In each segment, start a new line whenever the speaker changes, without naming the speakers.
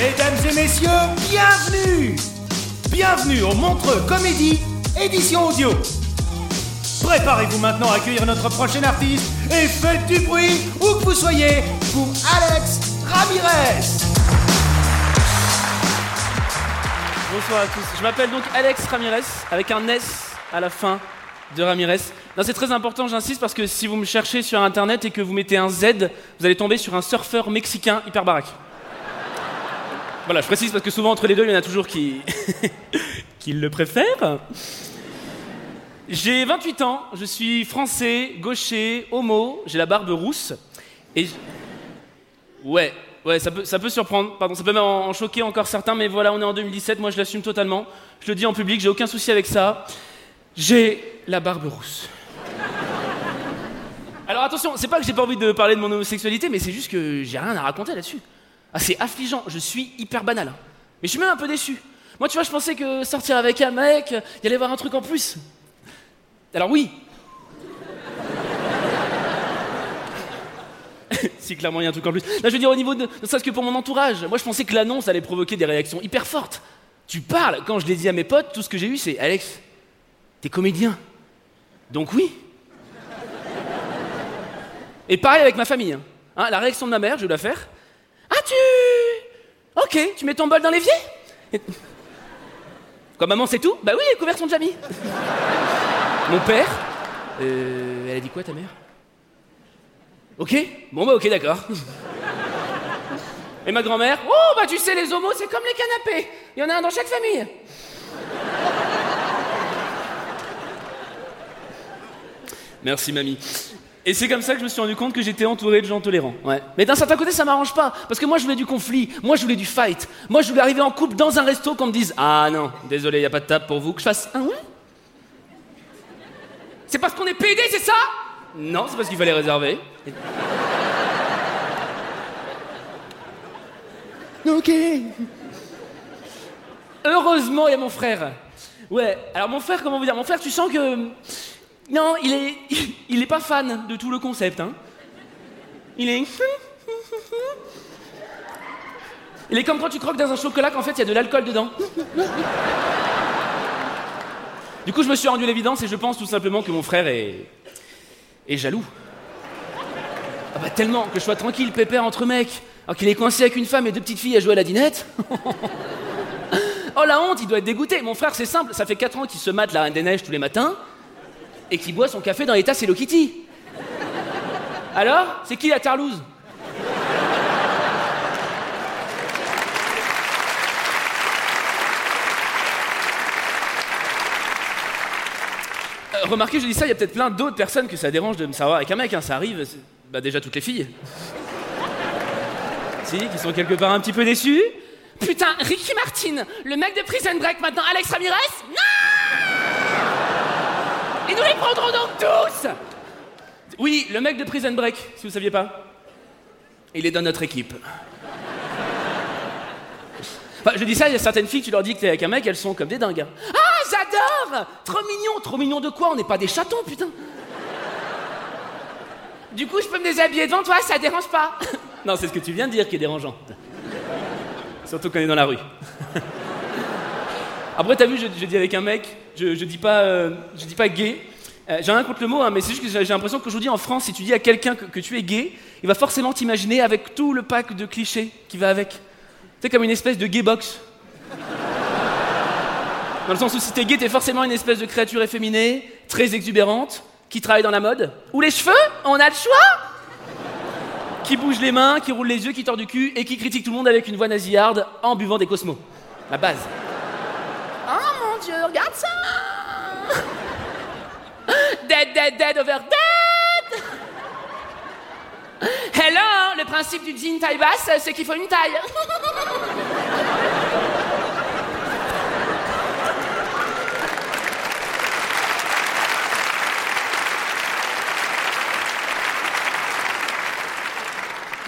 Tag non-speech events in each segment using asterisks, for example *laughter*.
Mesdames et messieurs, bienvenue Bienvenue au Montreux Comédie, édition audio. Préparez-vous maintenant à accueillir notre prochain artiste et faites du bruit où que vous soyez pour Alex Ramirez.
Bonsoir à tous. Je m'appelle donc Alex Ramirez, avec un S à la fin de Ramirez. C'est très important, j'insiste, parce que si vous me cherchez sur internet et que vous mettez un Z, vous allez tomber sur un surfeur mexicain hyper baraque. Voilà, je précise parce que souvent entre les deux, il y en a toujours qui, *laughs* qui le préfèrent. J'ai 28 ans, je suis français, gaucher, homo, j'ai la barbe rousse. Et. Ouais, ouais, ça peut, ça peut surprendre, pardon, ça peut même en en choquer encore certains, mais voilà, on est en 2017, moi je l'assume totalement. Je le dis en public, j'ai aucun souci avec ça. J'ai la barbe rousse. Alors attention, c'est pas que j'ai pas envie de parler de mon homosexualité, mais c'est juste que j'ai rien à raconter là-dessus. Ah, c'est affligeant, je suis hyper banal. hein. Mais je suis même un peu déçu. Moi, tu vois, je pensais que sortir avec un mec, il y allait avoir un truc en plus. Alors oui. *laughs* si clairement il y a un truc en plus. Là, je veux dire au niveau de, ne serait-ce que pour mon entourage. Moi, je pensais que l'annonce allait provoquer des réactions hyper fortes. Tu parles. Quand je l'ai dit à mes potes, tout ce que j'ai eu, c'est Alex, t'es comédien. Donc oui. Et pareil avec ma famille. hein. Hein, la réaction de ma mère, je vais la faire. Ok, tu mets ton bol dans l'évier? Quoi, maman, c'est tout? Bah oui, les couverts sont déjà mis. Mon père? Euh, Elle a dit quoi, ta mère? Ok? Bon, bah ok, d'accord. Et ma grand-mère? Oh, bah tu sais, les homos, c'est comme les canapés. Il y en a un dans chaque famille. Merci, mamie. Et c'est comme ça que je me suis rendu compte que j'étais entouré de gens tolérants. Ouais. Mais d'un certain côté, ça m'arrange pas. Parce que moi, je voulais du conflit. Moi, je voulais du fight. Moi, je voulais arriver en couple dans un resto qu'on me dise Ah non, désolé, y a pas de table pour vous. Que je fasse un ouais? C'est parce qu'on est PD, c'est ça? Non, c'est parce qu'il fallait réserver. *laughs* ok. Heureusement, il y a mon frère. Ouais, alors mon frère, comment vous dire? Mon frère, tu sens que. Non, il est. Pas fan de tout le concept, hein. Il est. Il est comme quand tu croques dans un chocolat qu'en fait il y a de l'alcool dedans. Du coup, je me suis rendu l'évidence et je pense tout simplement que mon frère est. est jaloux. Ah bah tellement que je sois tranquille, pépère entre mecs, alors qu'il est coincé avec une femme et deux petites filles à jouer à la dinette. *laughs* oh la honte, il doit être dégoûté. Mon frère, c'est simple, ça fait 4 ans qu'il se mate la Reine des Neiges tous les matins et qu'il boit son café dans les tasses Hello Kitty. Alors, c'est qui la tarlouse? Euh, Remarquez, je dis ça, il y a peut-être plein d'autres personnes que ça dérange de me savoir avec un mec, hein, ça arrive. Bah déjà toutes les filles. *laughs* si, qui sont quelque part un petit peu déçues. Putain, Ricky Martin, le mec de Prison Break maintenant, Alex Ramirez? Non nous les prendrons donc tous Oui, le mec de Prison Break, si vous saviez pas. Il est dans notre équipe. Enfin, je dis ça, il y a certaines filles, tu leur dis que t'es avec un mec, elles sont comme des dingues. hein. Ah, j'adore Trop mignon, trop mignon de quoi? On n'est pas des chatons, putain Du coup, je peux me déshabiller devant toi, ça dérange pas *laughs* Non, c'est ce que tu viens de dire qui est dérangeant. Surtout quand on est dans la rue. *laughs* Après, t'as vu, je, je dis avec un mec, je, je dis pas, euh, je dis pas gay. Euh, j'ai rien contre le mot, hein, mais c'est juste que j'ai l'impression qu'aujourd'hui en France, si tu dis à quelqu'un que, tu es gay, il va forcément t'imaginer avec tout le pack de clichés qui va avec. C'est comme une espèce de gay box. Dans le sens où si t'es gay, t'es forcément une espèce de créature efféminée, très exubérante, qui travaille dans la mode. Ou les cheveux, on a le choix Qui bouge les mains, qui roule les yeux, qui tord du cul et qui critique tout le monde avec une voix nasillarde en buvant des cosmos. La base. Oh mon dieu, regarde ça Dead, dead, dead over dead Hello, le principe du jean taille basse, c'est qu'il faut une taille.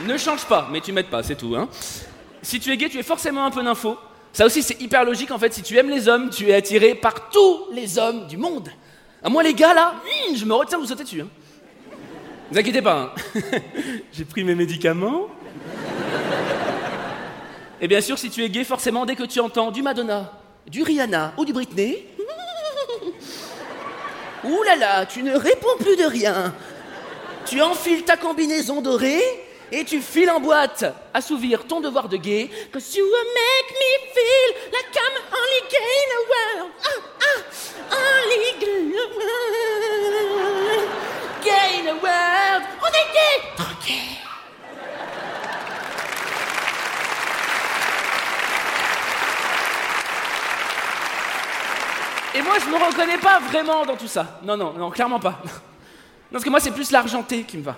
Ne change pas, mais tu m'aides pas, c'est tout. Hein. Si tu es gay, tu es forcément un peu nympho. Ça aussi, c'est hyper logique en fait. Si tu aimes les hommes, tu es attiré par tous les hommes du monde. À moi, les gars, là, hmm, je me retiens de vous sauter dessus. Hein. Ne vous inquiétez pas, hein. *laughs* j'ai pris mes médicaments. Et bien sûr, si tu es gay, forcément, dès que tu entends du Madonna, du Rihanna ou du Britney, *laughs* ouh là là, tu ne réponds plus de rien. Tu enfiles ta combinaison dorée et tu files en boîte, assouvir ton devoir de gay. Cause you will make me feel like I'm only gay Et moi, je me reconnais pas vraiment dans tout ça. Non, non, non, clairement pas. Non, parce que moi, c'est plus l'argenté qui me va.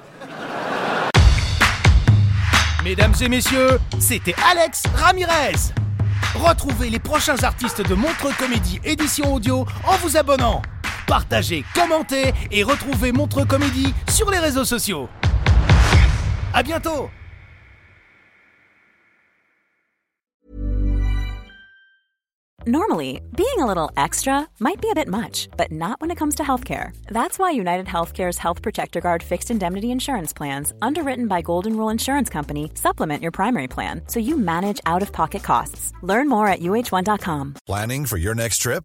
Mesdames et messieurs, c'était Alex Ramirez. Retrouvez les prochains artistes de Montre Comédie édition audio en vous abonnant. Partagez, commentez et retrouvez Montre Comédie sur les réseaux sociaux. À bientôt
Normally, being a little extra might be a bit much, but not when it comes to healthcare. That's why United Healthcare's Health Protector Guard fixed indemnity insurance plans, underwritten by Golden Rule Insurance Company, supplement your primary plan so you manage out of pocket costs. Learn more at uh1.com.
Planning for your next trip?